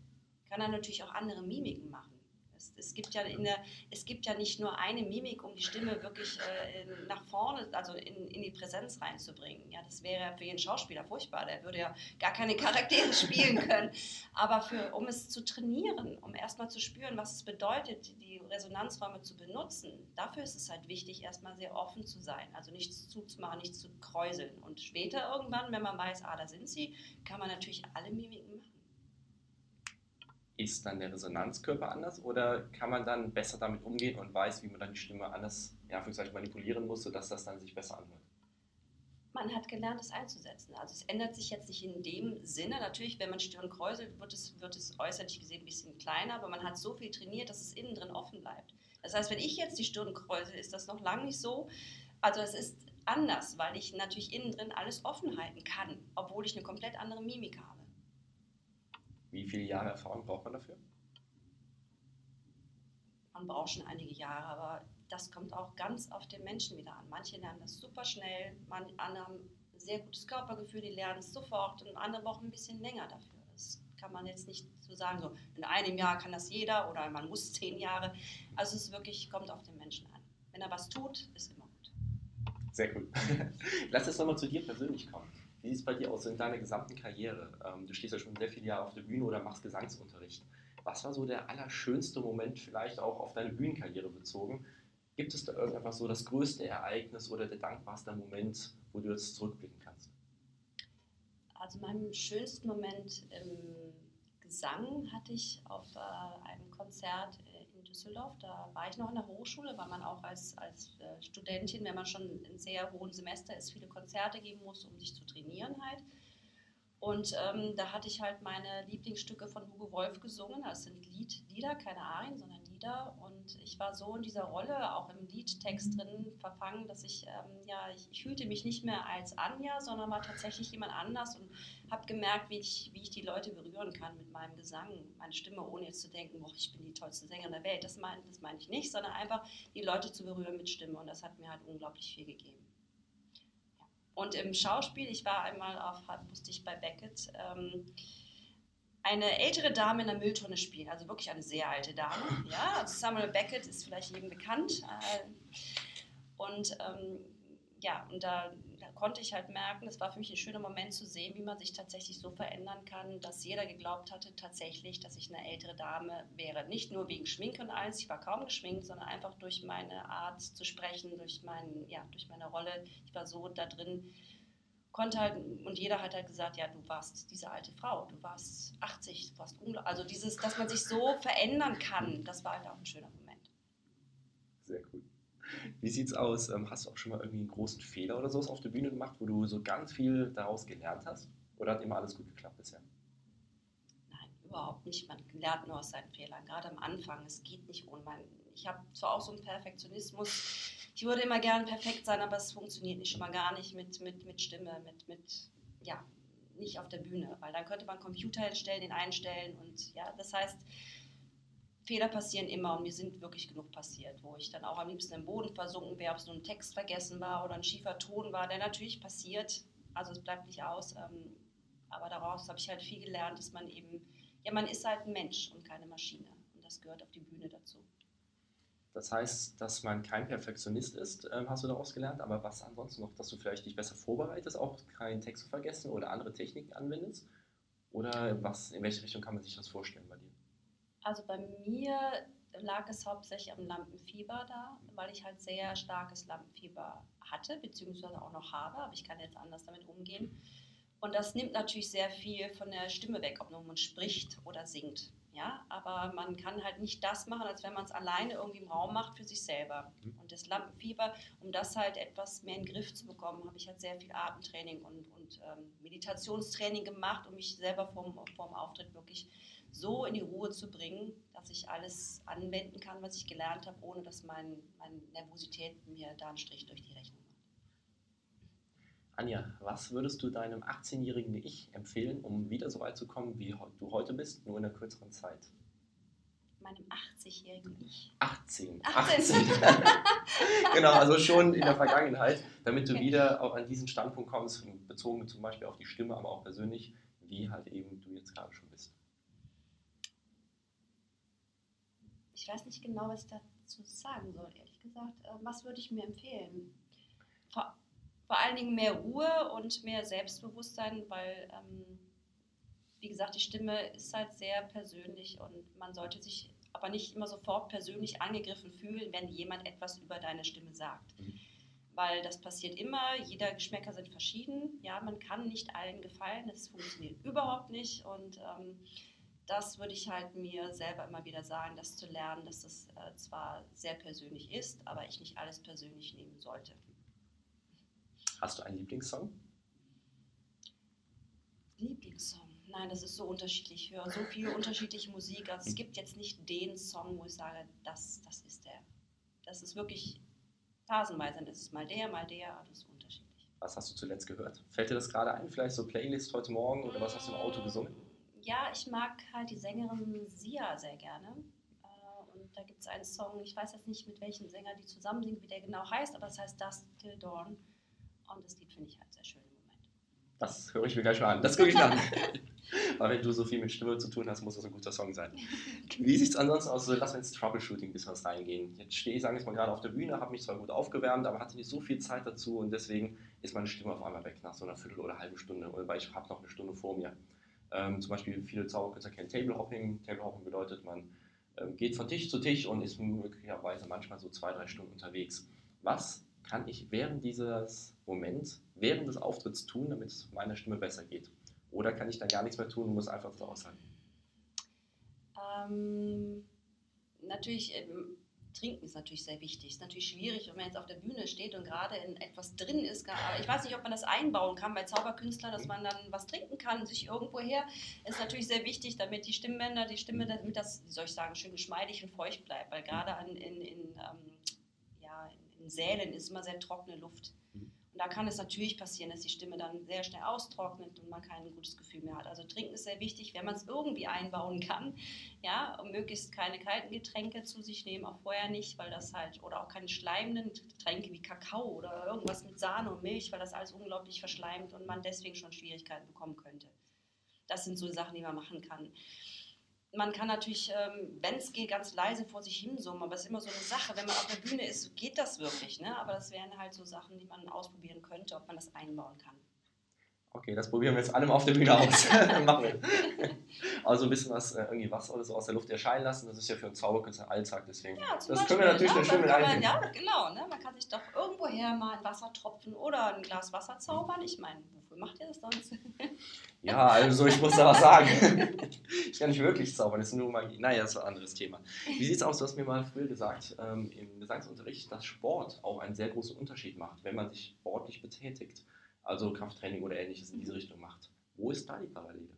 kann er natürlich auch andere Mimiken machen. Es, es, gibt ja der, es gibt ja nicht nur eine Mimik, um die Stimme wirklich äh, nach vorne, also in, in, die Präsenz reinzubringen. Ja, das wäre für jeden Schauspieler furchtbar. Der würde ja gar keine Charaktere spielen können. Aber für, um es zu trainieren, um erstmal zu spüren, was es bedeutet, die Resonanzräume zu benutzen, dafür ist es halt wichtig, erstmal sehr offen zu sein. Also nichts zuzumachen, nichts zu kräuseln. Und später irgendwann, wenn man weiß, ah, da sind sie, kann man natürlich alle Mimiken machen ist dann der Resonanzkörper anders oder kann man dann besser damit umgehen und weiß, wie man dann die Stimme anders ja, manipulieren muss, sodass das dann sich besser anhört? Man hat gelernt, es einzusetzen. Also es ändert sich jetzt nicht in dem Sinne. Natürlich, wenn man Stirn kräuselt, wird es, wird es äußerlich gesehen ein bisschen kleiner, aber man hat so viel trainiert, dass es innen drin offen bleibt. Das heißt, wenn ich jetzt die Stirn kräusel, ist das noch lange nicht so. Also es ist anders, weil ich natürlich innen drin alles offen halten kann, obwohl ich eine komplett andere Mimik habe. Wie viele Jahre Erfahrung braucht man dafür? Man braucht schon einige Jahre, aber das kommt auch ganz auf den Menschen wieder an. Manche lernen das super schnell, manche andere haben ein sehr gutes Körpergefühl, die lernen es sofort und andere brauchen ein bisschen länger dafür. Das kann man jetzt nicht so sagen, so in einem Jahr kann das jeder oder man muss zehn Jahre. Also es wirklich, kommt auf den Menschen an. Wenn er was tut, ist immer gut. Sehr gut. Lass uns nochmal zu dir persönlich kommen. Wie sieht es bei dir aus in deiner gesamten Karriere? Ähm, du stehst ja schon sehr viele Jahre auf der Bühne oder machst Gesangsunterricht. Was war so der allerschönste Moment, vielleicht auch auf deine Bühnenkarriere bezogen? Gibt es da irgendetwas so das größte Ereignis oder der dankbarste Moment, wo du jetzt zurückblicken kannst? Also meinen schönsten Moment im Gesang hatte ich auf einem Konzert Düsseldorf. Da war ich noch in der Hochschule, weil man auch als, als äh, Studentin, wenn man schon in sehr hohen Semester ist, viele Konzerte geben muss, um sich zu trainieren halt. Und ähm, da hatte ich halt meine Lieblingsstücke von Hugo Wolf gesungen. Das sind Lied, Lieder, keine Arien, sondern Lieder. Und ich war so in dieser Rolle, auch im Liedtext drin verfangen, dass ich, ähm, ja, ich, ich, fühlte mich nicht mehr als Anja, sondern war tatsächlich jemand anders und habe gemerkt, wie ich, wie ich die Leute berühren kann mit meinem Gesang, meine Stimme, ohne jetzt zu denken, boah, ich bin die tollste Sängerin der Welt. Das meine das mein ich nicht, sondern einfach die Leute zu berühren mit Stimme. Und das hat mir halt unglaublich viel gegeben. Und im Schauspiel, ich war einmal auf, musste ich bei Beckett ähm, eine ältere Dame in der Mülltonne spielen, also wirklich eine sehr alte Dame. Ja, also Samuel Beckett ist vielleicht jedem bekannt. Äh, und ähm, ja, und da, da, konnte ich halt merken, es war für mich ein schöner Moment zu sehen, wie man sich tatsächlich so verändern kann, dass jeder geglaubt hatte tatsächlich, dass ich eine ältere Dame wäre. Nicht nur wegen Schminke und alles, ich war kaum geschminkt, sondern einfach durch meine Art zu sprechen, durch, mein, ja, durch meine Rolle. Ich war so da drin, konnte halt, und jeder hat halt gesagt, ja, du warst diese alte Frau, du warst 80, du warst unglaublich. Also dieses, dass man sich so verändern kann, das war halt auch ein schöner Moment. Sehr cool. Wie sieht's aus? Ähm, hast du auch schon mal irgendwie einen großen Fehler oder sowas auf der Bühne gemacht, wo du so ganz viel daraus gelernt hast? Oder hat immer alles gut geklappt bisher? Nein, Überhaupt nicht. Man lernt nur aus seinen Fehlern. Gerade am Anfang. Es geht nicht ohne. Man, ich habe zwar auch so einen Perfektionismus. Ich würde immer gern perfekt sein, aber es funktioniert nicht schon mal gar nicht mit, mit, mit Stimme, mit, mit, ja, nicht auf der Bühne. Weil dann könnte man Computer hinstellen, den einstellen und ja, das heißt, Fehler passieren immer und mir sind wirklich genug passiert, wo ich dann auch am liebsten im Boden versunken wäre, ob es nur ein Text vergessen war oder ein schiefer Ton war, der natürlich passiert. Also es bleibt nicht aus. Ähm, aber daraus habe ich halt viel gelernt, dass man eben, ja, man ist halt ein Mensch und keine Maschine. Und das gehört auf die Bühne dazu. Das heißt, dass man kein Perfektionist ist, ähm, hast du daraus gelernt. Aber was ansonsten noch, dass du vielleicht dich besser vorbereitest, auch keinen Text zu vergessen oder andere Techniken anwendest? Oder was, in welche Richtung kann man sich das vorstellen bei dir? Also bei mir lag es hauptsächlich am Lampenfieber da, weil ich halt sehr starkes Lampenfieber hatte, beziehungsweise auch noch habe, aber ich kann jetzt anders damit umgehen. Und das nimmt natürlich sehr viel von der Stimme weg, ob man spricht oder singt. Ja, aber man kann halt nicht das machen, als wenn man es alleine irgendwie im Raum macht für sich selber. Mhm. Und das Lampenfieber, um das halt etwas mehr in den Griff zu bekommen, habe ich halt sehr viel Atemtraining und, und ähm, Meditationstraining gemacht, um mich selber vorm, vorm Auftritt wirklich so in die Ruhe zu bringen, dass ich alles anwenden kann, was ich gelernt habe, ohne dass mein, meine Nervosität mir da einen Strich durch die Rechnung. Anja, was würdest du deinem 18-jährigen Ich empfehlen, um wieder so weit zu kommen, wie du heute bist, nur in einer kürzeren Zeit? Meinem 80-jährigen Ich. 18. 18. 18. genau, also schon in der Vergangenheit, damit du okay. wieder auch an diesen Standpunkt kommst, bezogen zum Beispiel auf die Stimme, aber auch persönlich, wie halt eben du jetzt gerade schon bist. Ich weiß nicht genau, was ich dazu sagen soll, ehrlich gesagt. Äh, was würde ich mir empfehlen? Vor vor allen Dingen mehr Ruhe und mehr Selbstbewusstsein, weil, ähm, wie gesagt, die Stimme ist halt sehr persönlich und man sollte sich aber nicht immer sofort persönlich angegriffen fühlen, wenn jemand etwas über deine Stimme sagt. Mhm. Weil das passiert immer, jeder Geschmäcker sind verschieden. Ja, man kann nicht allen gefallen, das funktioniert überhaupt nicht. Und ähm, das würde ich halt mir selber immer wieder sagen, das zu lernen, dass das äh, zwar sehr persönlich ist, aber ich nicht alles persönlich nehmen sollte. Hast du einen Lieblingssong? Lieblingssong? Nein, das ist so unterschiedlich. Ich höre so viel unterschiedliche Musik. Also es gibt jetzt nicht den Song, wo ich sage, das, das ist der. Das ist wirklich phasenweise. Dann ist es mal der, mal der, alles unterschiedlich. Was hast du zuletzt gehört? Fällt dir das gerade ein? Vielleicht so Playlist heute Morgen oder was hast du im Auto gesungen? Ja, ich mag halt die Sängerin Sia sehr gerne. Äh, und da gibt es einen Song, ich weiß jetzt nicht, mit welchem Sänger die zusammen singt, wie der genau heißt, aber es heißt Dust Till Dawn. Und das Lied finde ich halt sehr schön im Moment. Das höre ich mir gleich mal an. Das gucke ich an. Weil wenn du so viel mit Stimme zu tun hast, muss das ein guter Song sein. Wie sieht es ansonsten aus? lass uns ins Troubleshooting ein bisschen was reingehen. Jetzt stehe ich, sagen wir mal, gerade auf der Bühne, habe mich zwar gut aufgewärmt, aber hatte nicht so viel Zeit dazu und deswegen ist meine Stimme auf einmal weg nach so einer Viertel oder halben Stunde, weil ich habe noch eine Stunde vor mir. Ähm, zum Beispiel viele Zauberkünstler kennen Table Hopping. Table Hopping bedeutet, man ähm, geht von Tisch zu Tisch und ist möglicherweise manchmal so zwei, drei Stunden unterwegs. Was kann ich während dieses Moments, während des Auftritts tun, damit es meiner Stimme besser geht? Oder kann ich dann gar nichts mehr tun und muss einfach so aushalten? Ähm, natürlich, ähm, Trinken ist natürlich sehr wichtig. Ist natürlich schwierig, wenn man jetzt auf der Bühne steht und gerade in etwas drin ist. Ich weiß nicht, ob man das einbauen kann bei Zauberkünstlern, dass man dann was trinken kann, sich irgendwoher. Ist natürlich sehr wichtig, damit die Stimmbänder, die Stimme, damit das, wie soll ich sagen, schön geschmeidig und feucht bleibt. Weil gerade in, in, in ähm, in Sälen ist immer sehr trockene Luft. Mhm. Und da kann es natürlich passieren, dass die Stimme dann sehr schnell austrocknet und man kein gutes Gefühl mehr hat. Also trinken ist sehr wichtig, wenn man es irgendwie einbauen kann. Ja, und möglichst keine kalten Getränke zu sich nehmen, auch vorher nicht, weil das halt, oder auch keine schleimenden Getränke wie Kakao oder irgendwas mit Sahne und Milch, weil das alles unglaublich verschleimt und man deswegen schon Schwierigkeiten bekommen könnte. Das sind so Sachen, die man machen kann man kann natürlich, ähm, wenn es geht, ganz leise vor sich hin summen, aber es ist immer so eine Sache. Wenn man auf der Bühne ist, geht das wirklich. Ne? Aber das wären halt so Sachen, die man ausprobieren könnte, ob man das einbauen kann. Okay, das probieren wir jetzt alle mal auf der Bühne aus. Machen wir. Also ein bisschen was, äh, irgendwie Wasser oder so aus der Luft erscheinen lassen. Das ist ja für einen Zauberkünstler Alltag, deswegen. Ja, das Beispiel, können wir natürlich ja, schön mit einbringen. Ja, genau. Ne? Man kann sich doch irgendwoher mal ein Wassertropfen oder ein Glas Wasser zaubern. Ich meine, wofür macht ihr das sonst? Ja, also ich muss da was sagen. ich kann nicht wirklich zaubern, das ist nur Magie. Naja, das ist ein anderes Thema. Wie sieht es aus? Du hast mir mal früher gesagt, ähm, im Gesangsunterricht, dass Sport auch einen sehr großen Unterschied macht, wenn man sich sportlich betätigt also Krafttraining oder ähnliches in diese Richtung macht. Wo ist da die Parallele?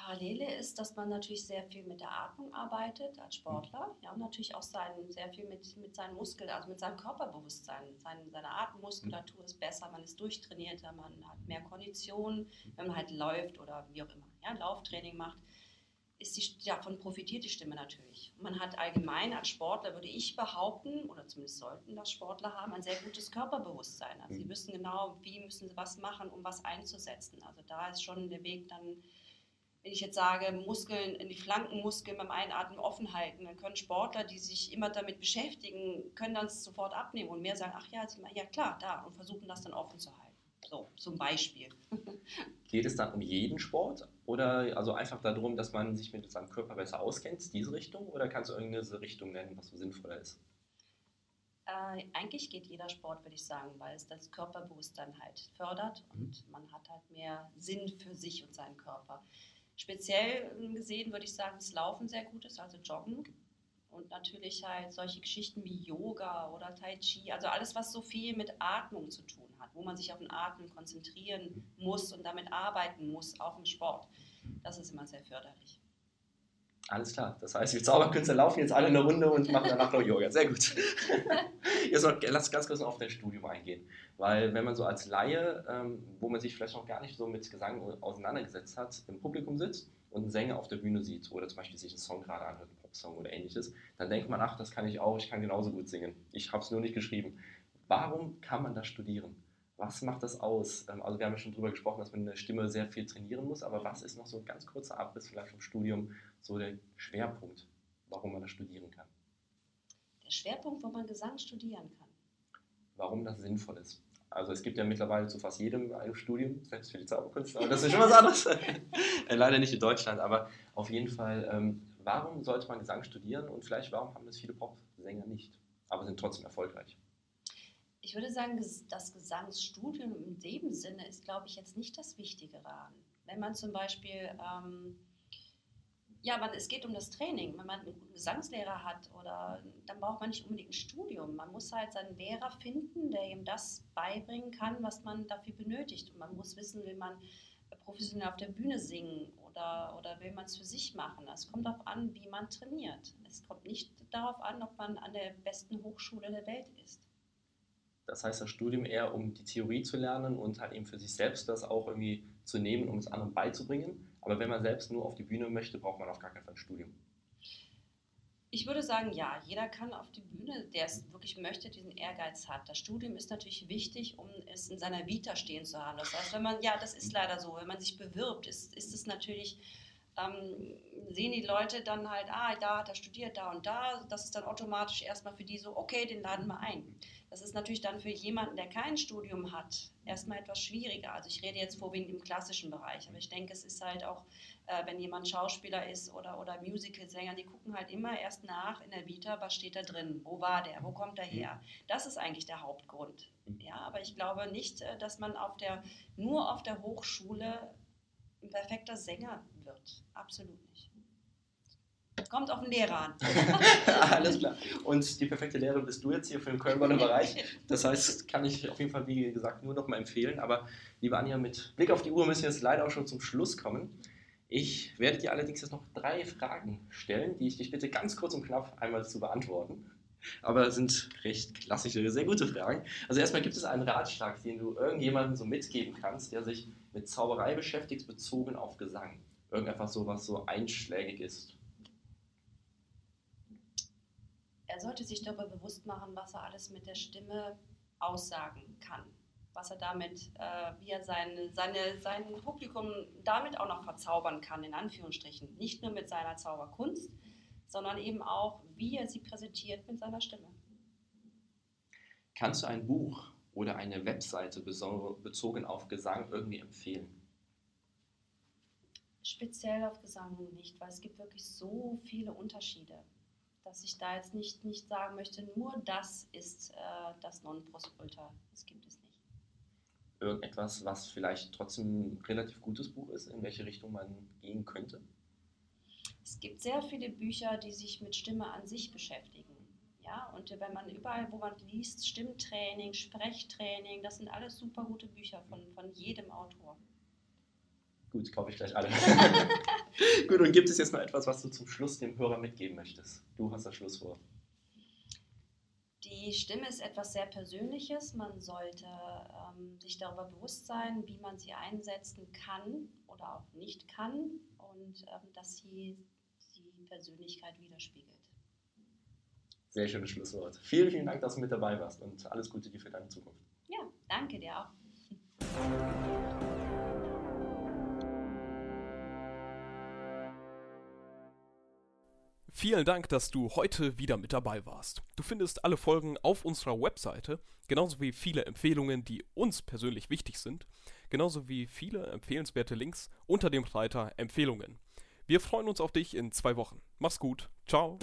Parallele ist, dass man natürlich sehr viel mit der Atmung arbeitet als Sportler. Ja, und natürlich auch sein, sehr viel mit, mit seinen Muskeln, also mit seinem Körperbewusstsein. Sein, seine Atemmuskulatur ist besser, man ist durchtrainierter, man hat mehr Kondition, wenn man halt läuft oder wie auch immer, ja, Lauftraining macht. Ist die, davon profitiert die Stimme natürlich. Man hat allgemein als Sportler, würde ich behaupten, oder zumindest sollten das Sportler haben, ein sehr gutes Körperbewusstsein. Also sie mhm. wissen genau, wie müssen sie was machen, um was einzusetzen. Also da ist schon der Weg dann wenn ich jetzt sage, Muskeln, in die Flankenmuskeln beim Einatmen offen halten, dann können Sportler, die sich immer damit beschäftigen, können dann sofort abnehmen und mehr sagen, ach ja, ja klar, da und versuchen das dann offen zu halten. So, zum Beispiel. Geht es dann um jeden Sport oder also einfach darum, dass man sich mit seinem Körper besser auskennt, diese Richtung, oder kannst du irgendeine Richtung nennen, was so sinnvoller ist? Äh, eigentlich geht jeder Sport, würde ich sagen, weil es das Körperbewusstsein halt fördert mhm. und man hat halt mehr Sinn für sich und seinen Körper. Speziell gesehen würde ich sagen, dass Laufen sehr gut ist, also Joggen. Und natürlich halt solche Geschichten wie Yoga oder Tai Chi, also alles, was so viel mit Atmung zu tun hat, wo man sich auf den Atmen konzentrieren muss und damit arbeiten muss, auch im Sport. Das ist immer sehr förderlich. Alles klar. Das heißt, wir Zauberkünstler laufen jetzt alle eine Runde und machen danach noch Yoga. Sehr gut. jetzt noch, lass ganz kurz noch auf dein Studium eingehen. Weil wenn man so als Laie, ähm, wo man sich vielleicht noch gar nicht so mit Gesang auseinandergesetzt hat, im Publikum sitzt und einen Sänger auf der Bühne sieht oder zum Beispiel sich einen Song gerade anhört, einen Popsong oder ähnliches, dann denkt man, ach, das kann ich auch, ich kann genauso gut singen. Ich habe es nur nicht geschrieben. Warum kann man das studieren? Was macht das aus? Ähm, also wir haben ja schon darüber gesprochen, dass man eine Stimme sehr viel trainieren muss, aber was ist noch so ein ganz kurzer Abriss vielleicht vom Studium, so der Schwerpunkt, warum man das studieren kann? Der Schwerpunkt, wo man Gesang studieren kann. Warum das sinnvoll ist. Also es gibt ja mittlerweile zu fast jedem ein Studium, selbst für die Zauberkünstler, aber das ist schon was anderes. Äh, leider nicht in Deutschland, aber auf jeden Fall, ähm, warum sollte man Gesang studieren und vielleicht warum haben das viele Popsänger nicht, aber sind trotzdem erfolgreich? Ich würde sagen, das Gesangsstudium in dem Sinne ist, glaube ich, jetzt nicht das Wichtige daran. Wenn man zum Beispiel ähm, ja, man, es geht um das Training. Wenn man einen guten Gesangslehrer hat, oder dann braucht man nicht unbedingt ein Studium. Man muss halt seinen Lehrer finden, der ihm das beibringen kann, was man dafür benötigt. Und man muss wissen, will man professionell auf der Bühne singen oder, oder will man es für sich machen. Es kommt darauf an, wie man trainiert. Es kommt nicht darauf an, ob man an der besten Hochschule der Welt ist. Das heißt, das Studium eher, um die Theorie zu lernen und halt eben für sich selbst das auch irgendwie zu nehmen, um es anderen beizubringen aber wenn man selbst nur auf die Bühne möchte, braucht man auf gar keinen Fall ein Studium. Ich würde sagen, ja, jeder kann auf die Bühne, der es wirklich möchte, diesen Ehrgeiz hat. Das Studium ist natürlich wichtig, um es in seiner Vita stehen zu haben. Das heißt, wenn man, ja, das ist leider so, wenn man sich bewirbt, ist, ist es natürlich, ähm, sehen die Leute dann halt, ah, da hat er studiert, da und da. Das ist dann automatisch erstmal für die so, okay, den laden wir ein. Das ist natürlich dann für jemanden, der kein Studium hat, erstmal etwas schwieriger. Also ich rede jetzt vorwiegend im klassischen Bereich, aber ich denke, es ist halt auch, äh, wenn jemand Schauspieler ist oder, oder Musicalsänger, die gucken halt immer erst nach in der Vita, was steht da drin, wo war der, wo kommt er her. Das ist eigentlich der Hauptgrund. Ja, aber ich glaube nicht, äh, dass man auf der, nur auf der Hochschule ein perfekter Sänger wird. Absolut nicht. Kommt auf den Lehrer an. Alles klar. Und die perfekte Lehre bist du jetzt hier für den Köln-Bonner Bereich. Das heißt, kann ich auf jeden Fall, wie gesagt, nur noch mal empfehlen. Aber liebe Anja, mit Blick auf die Uhr müssen wir jetzt leider auch schon zum Schluss kommen. Ich werde dir allerdings jetzt noch drei Fragen stellen, die ich dich bitte ganz kurz und knapp einmal zu beantworten. Aber es sind recht klassische, sehr gute Fragen. Also erstmal gibt es einen Ratschlag, den du irgendjemandem so mitgeben kannst, der sich mit Zauberei beschäftigt, bezogen auf Gesang. Irgendetwas so, was so einschlägig ist. Er sollte sich darüber bewusst machen, was er alles mit der Stimme aussagen kann. Was er damit, äh, wie er seine, seine, sein Publikum damit auch noch verzaubern kann, in Anführungsstrichen. Nicht nur mit seiner Zauberkunst, sondern eben auch, wie er sie präsentiert mit seiner Stimme. Kannst du ein Buch oder eine Webseite bezogen auf Gesang irgendwie empfehlen? Speziell auf Gesang nicht, weil es gibt wirklich so viele Unterschiede dass ich da jetzt nicht, nicht sagen möchte, nur das ist äh, das Nonplusultra. Das gibt es nicht. Irgendetwas, was vielleicht trotzdem ein relativ gutes Buch ist, in welche Richtung man gehen könnte? Es gibt sehr viele Bücher, die sich mit Stimme an sich beschäftigen. Ja, und wenn man überall, wo man liest, Stimmtraining, Sprechtraining, das sind alles super gute Bücher von, von jedem Autor. Gut, kaufe ich gleich alle. Gut, und gibt es jetzt noch etwas, was du zum Schluss dem Hörer mitgeben möchtest? Du hast das Schlusswort. Die Stimme ist etwas sehr Persönliches. Man sollte ähm, sich darüber bewusst sein, wie man sie einsetzen kann oder auch nicht kann und ähm, dass sie die Persönlichkeit widerspiegelt. Sehr schönes Schlusswort. Vielen, vielen Dank, dass du mit dabei warst und alles Gute dir für deine Zukunft. Ja, danke dir auch. Vielen Dank, dass du heute wieder mit dabei warst. Du findest alle Folgen auf unserer Webseite, genauso wie viele Empfehlungen, die uns persönlich wichtig sind, genauso wie viele empfehlenswerte Links unter dem Reiter Empfehlungen. Wir freuen uns auf dich in zwei Wochen. Mach's gut. Ciao.